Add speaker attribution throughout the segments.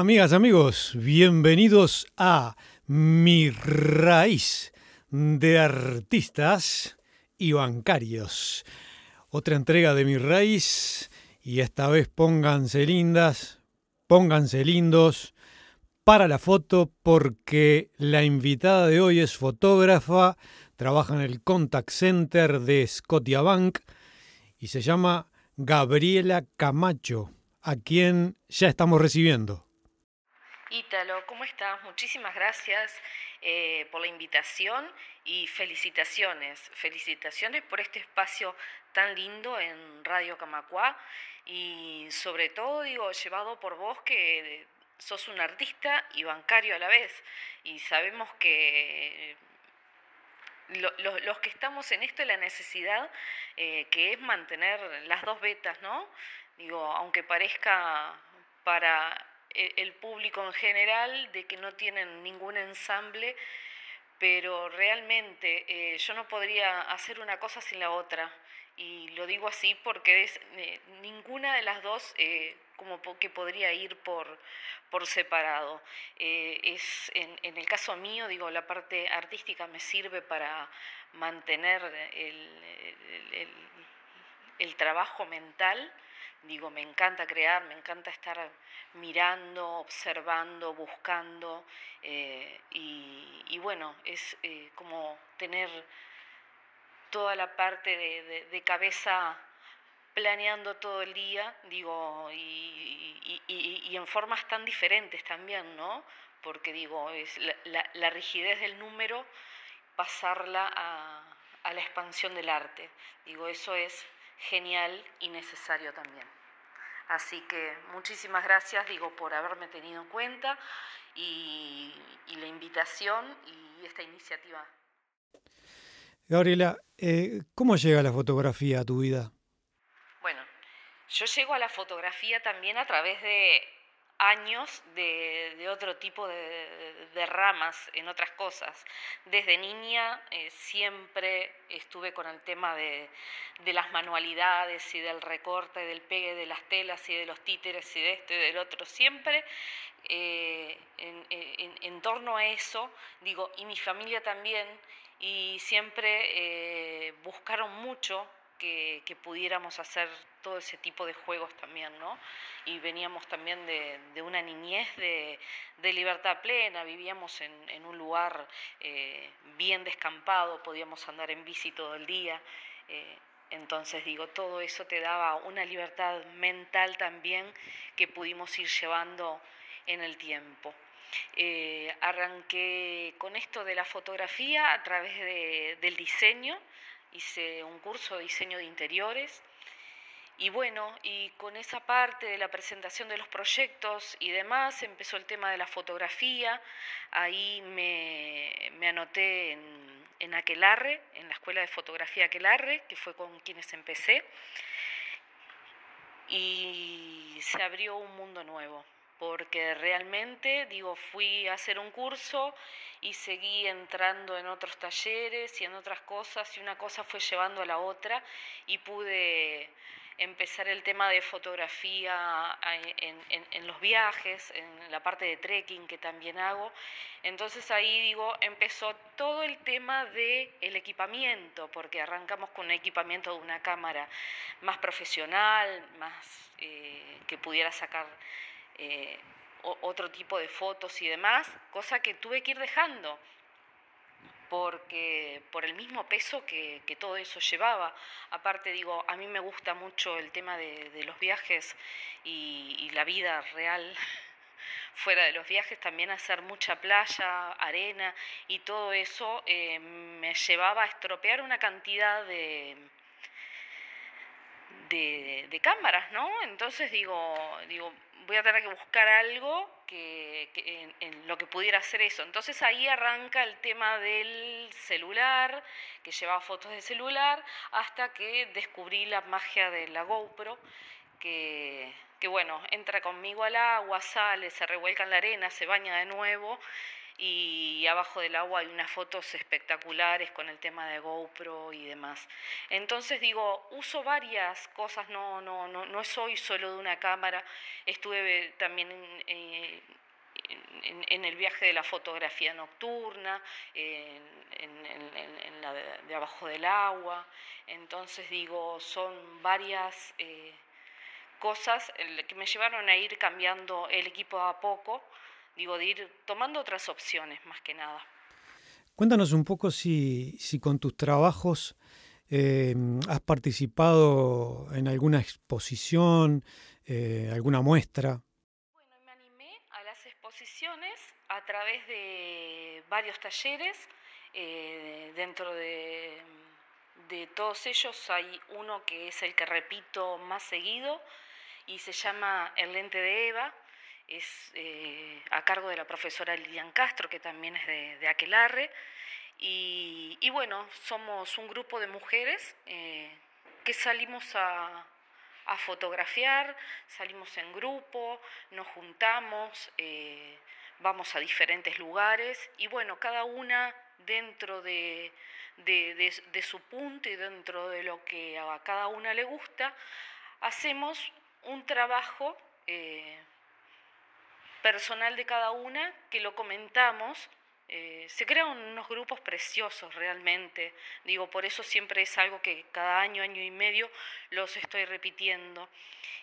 Speaker 1: Amigas, amigos, bienvenidos a Mi Raíz de Artistas y Bancarios. Otra entrega de Mi Raíz y esta vez pónganse lindas, pónganse lindos para la foto porque la invitada de hoy es fotógrafa, trabaja en el Contact Center de Scotiabank y se llama Gabriela Camacho, a quien ya estamos recibiendo.
Speaker 2: Ítalo, ¿cómo estás? Muchísimas gracias eh, por la invitación y felicitaciones. Felicitaciones por este espacio tan lindo en Radio Camacuá y sobre todo, digo, llevado por vos que sos un artista y bancario a la vez. Y sabemos que los que estamos en esto, la necesidad eh, que es mantener las dos betas, ¿no? Digo, aunque parezca para el público en general de que no tienen ningún ensamble, pero realmente eh, yo no podría hacer una cosa sin la otra. Y lo digo así porque eh, ninguna de las dos eh, como que podría ir por, por separado. es, en, el caso mío, digo, la parte artística me sirve para mantener el, el trabajo mental Digo, me encanta crear, me encanta estar mirando, observando, buscando. Eh, y, bueno, es eh, como tener toda la parte de, cabeza planeando todo el día, digo, y, en formas tan diferentes también, ¿no? Porque digo, es la, rigidez del número, pasarla a, a la expansión del arte. Digo, eso es genial y necesario también. Así que muchísimas gracias, digo, por haberme tenido en cuenta y, la invitación y esta iniciativa.
Speaker 1: Gabriela, eh, ¿cómo llega la fotografía a tu vida?
Speaker 2: Bueno, yo llego a la fotografía también a través de años de, otro tipo de, ramas en otras cosas. Desde niña eh, siempre estuve con el tema de, las manualidades y del recorte, del pegue de las telas y de los títeres y de esto y del otro. Siempre eh, en, torno a eso, digo, y mi familia también, y siempre eh, buscaron mucho que, pudiéramos hacer todo ese tipo de juegos también, ¿no? Y veníamos también de, una niñez de, libertad plena, vivíamos en, un lugar eh, bien descampado, podíamos andar en bici todo el día. Eh, entonces digo, todo eso te daba una libertad mental también que pudimos ir llevando en el tiempo. Eh, arranqué con esto de la fotografía a través del diseño, hice un curso de diseño de interiores. Y bueno, y con esa parte de la presentación de los proyectos y demás empezó el tema de la fotografía, ahí me, anoté en, en Aquelarre, en la Escuela de Fotografía Aquelarre, que fue con quienes empecé, y se abrió un mundo nuevo porque realmente, digo, fui a hacer un curso y seguí entrando en otros talleres y en otras cosas, y una cosa fue llevando a la otra, y pude empezar el tema de fotografía en, los viajes, en la parte de trekking que también hago. Entonces ahí digo, empezó todo el tema del el equipamiento, porque arrancamos con un equipamiento de una cámara más profesional, más eh, que pudiera sacar eh, otro tipo de fotos y demás, cosa que tuve que ir dejando porque por el mismo peso que, todo eso llevaba. Aparte, digo, a mí me gusta mucho el tema de, los viajes y, la vida real fuera de los viajes, también hacer mucha playa, arena y todo eso eh, me llevaba a estropear una cantidad de, de, cámaras, ¿no? Entonces digo, digo, voy a tener que buscar algo que, en, lo que pudiera hacer eso. Entonces ahí arranca el tema del celular, que llevaba fotos de celular, hasta que descubrí la magia de la GoPro, que, que bueno, entra conmigo al agua, sale, se revuelca en la arena, se baña de nuevo y abajo del agua hay unas fotos espectaculares con el tema de GoPro y demás. Entonces digo, uso varias cosas, no, no, no, no soy solo de una cámara, estuve también en, en, el viaje de la fotografía nocturna, en, la de, abajo del agua. Entonces digo, son varias eh, cosas que me llevaron a ir cambiando el equipo a poco, digo, de ir tomando otras opciones más que nada.
Speaker 1: Cuéntanos un poco si, si con tus trabajos eh, has participado en alguna exposición, eh, alguna muestra
Speaker 2: a través de varios talleres. Eh, dentro de, todos ellos hay uno que es el que repito más seguido y se llama El lente de Eva. Es eh, a cargo de la profesora Lilian Castro, que también es de, Aquelarre. Y, bueno, somos un grupo de mujeres eh, que salimos a, a fotografiar, salimos en grupo, nos juntamos, eh, vamos a diferentes lugares y bueno, cada una dentro de, su punto y dentro de lo que a cada una le gusta, hacemos un trabajo personal de cada una que lo comentamos eh, se crean unos grupos preciosos realmente. Digo, por eso siempre es algo que cada año, año y medio los estoy repitiendo.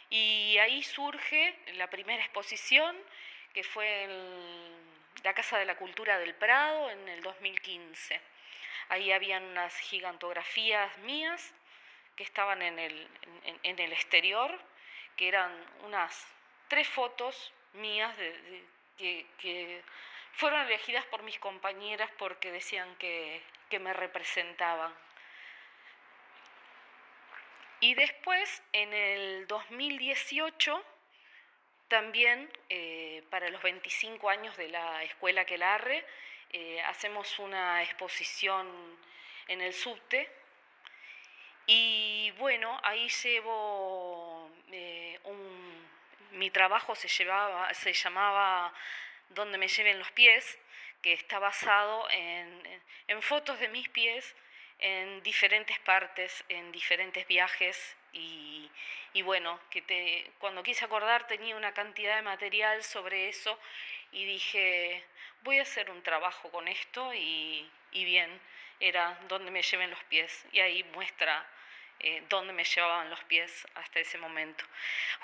Speaker 2: Y ahí surge la primera exposición, que fue en la Casa de la Cultura del Prado en el 2015. Ahí habían unas gigantografías mías que estaban en el, en, el exterior, que eran unas tres fotos mías de, que fueron elegidas por mis compañeras porque decían que, me representaban. Y después, en el 2018, también eh, para los 25 años de la Escuela Quelarre, eh, hacemos una exposición en el subte. Y bueno, ahí llevo eh, un, mi trabajo se, llamaba donde me lleven los pies, que está basado en, fotos de mis pies en diferentes partes, en diferentes viajes y, y, bueno, que te, cuando quise acordar tenía una cantidad de material sobre eso y dije, voy a hacer un trabajo con esto y, y bien, era donde me lleven los pies y ahí muestra eh, dónde me llevaban los pies hasta ese momento.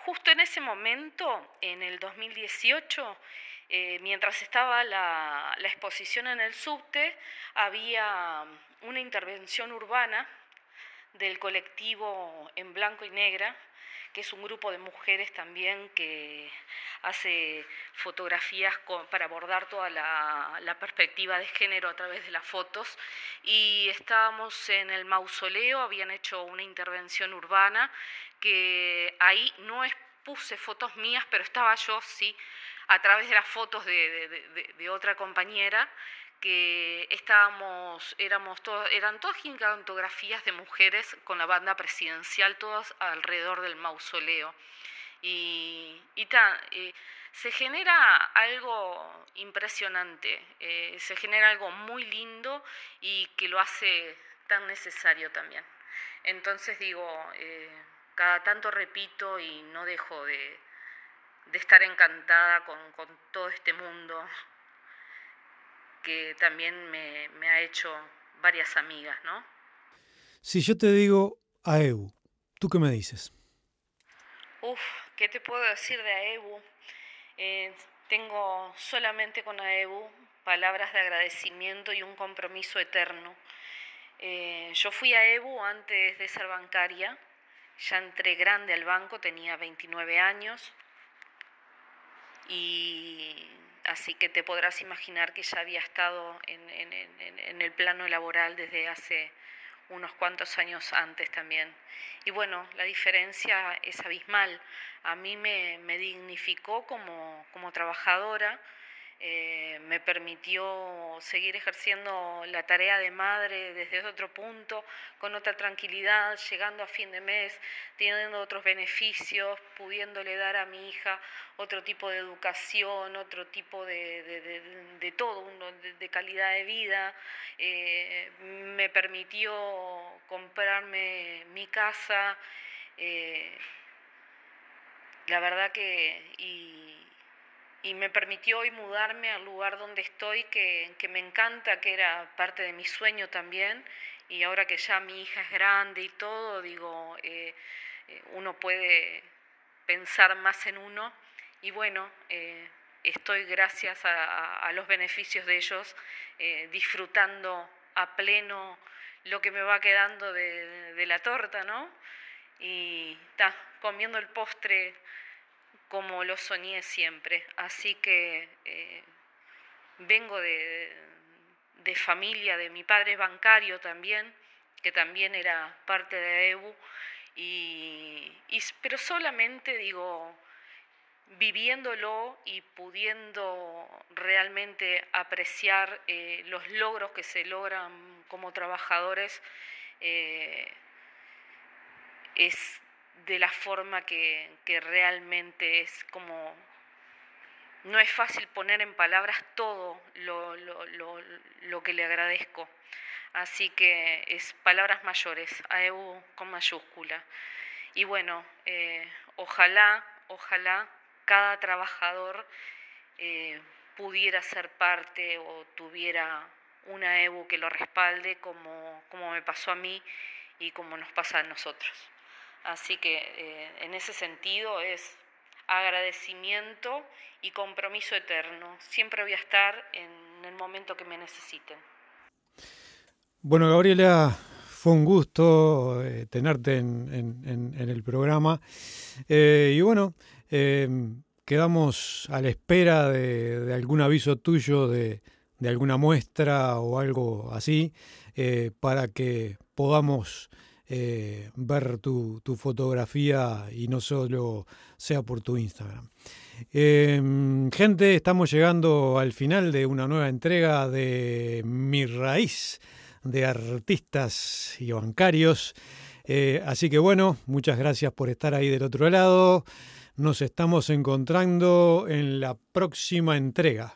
Speaker 2: Justo en ese momento, en el 2018, eh, mientras estaba la, exposición en el subte, había una intervención urbana del colectivo En Blanco y Negra, que es un grupo de mujeres también que hace fotografías para abordar toda la, perspectiva de género a través de las fotos. Y estábamos en el mausoleo, habían hecho una intervención urbana, que ahí no puse fotos mías, pero estaba yo, sí, a través de las fotos de, otra compañera que estábamos, éramos todos, eran todas gigantografías de mujeres con la banda presidencial, todas alrededor del mausoleo. Y, eh, se genera algo impresionante, eh, se genera algo muy lindo y que lo hace tan necesario también. Entonces digo, eh, cada tanto repito y no dejo de, de estar encantada con, todo este mundo que también me, ha hecho varias amigas, ¿no?
Speaker 1: Si yo te digo AEBU, ¿tú qué me dices?
Speaker 2: Uf, ¿qué te puedo decir de AEBU? Eh, tengo solamente con AEBU palabras de agradecimiento y un compromiso eterno. Eh, yo fui a EBU antes de ser bancaria, ya entré grande al banco, tenía 29 años, y así que te podrás imaginar que ya había estado en, el plano laboral desde hace unos cuantos años antes también. Y bueno, la diferencia es abismal. A mí me, dignificó como, trabajadora, eh, me permitió seguir ejerciendo la tarea de madre desde otro punto, con otra tranquilidad, llegando a fin de mes, teniendo otros beneficios, pudiéndole dar a mi hija otro tipo de educación, otro tipo de, todo, de, calidad de vida. Eh, me permitió comprarme mi casa. Eh, la verdad que me permitió hoy mudarme al lugar donde estoy, que, me encanta, que era parte de mi sueño también, y ahora que ya mi hija es grande y todo, digo, eh, eh, uno puede pensar más en uno, y bueno, eh, estoy gracias a, los beneficios de ellos, disfrutando a pleno lo que me va quedando de, de la torta, ¿no? Y está, comiendo el postre como lo soñé siempre. Así que eh, vengo de, familia, de mi padre bancario también, que también era parte de EBU, y, pero solamente digo, viviéndolo y pudiendo realmente apreciar eh, los logros que se logran como trabajadores, eh, es de la forma que, realmente es como... No es fácil poner en palabras todo lo, que le agradezco. Así que es palabras mayores, AEU con mayúscula. Y bueno, eh, ojalá, ojalá cada trabajador eh, pudiera ser parte o tuviera una EBU que lo respalde como, como me pasó a mí y como nos pasa a nosotros. Así que eh, en ese sentido es agradecimiento y compromiso eterno. Siempre voy a estar en el momento que me necesiten.
Speaker 1: Bueno, Gabriela, fue un gusto eh, tenerte en, el programa. Eh, y bueno, quedamos a la espera de, algún aviso tuyo de, de, alguna muestra o algo así, para que podamos eh, ver tu, fotografía y no solo sea por tu Instagram. Em, gente, estamos llegando al final de una nueva entrega de Mi Raíz de artistas y bancarios. Eh, así que bueno, muchas gracias por estar ahí del otro lado. Nos estamos encontrando en la próxima entrega.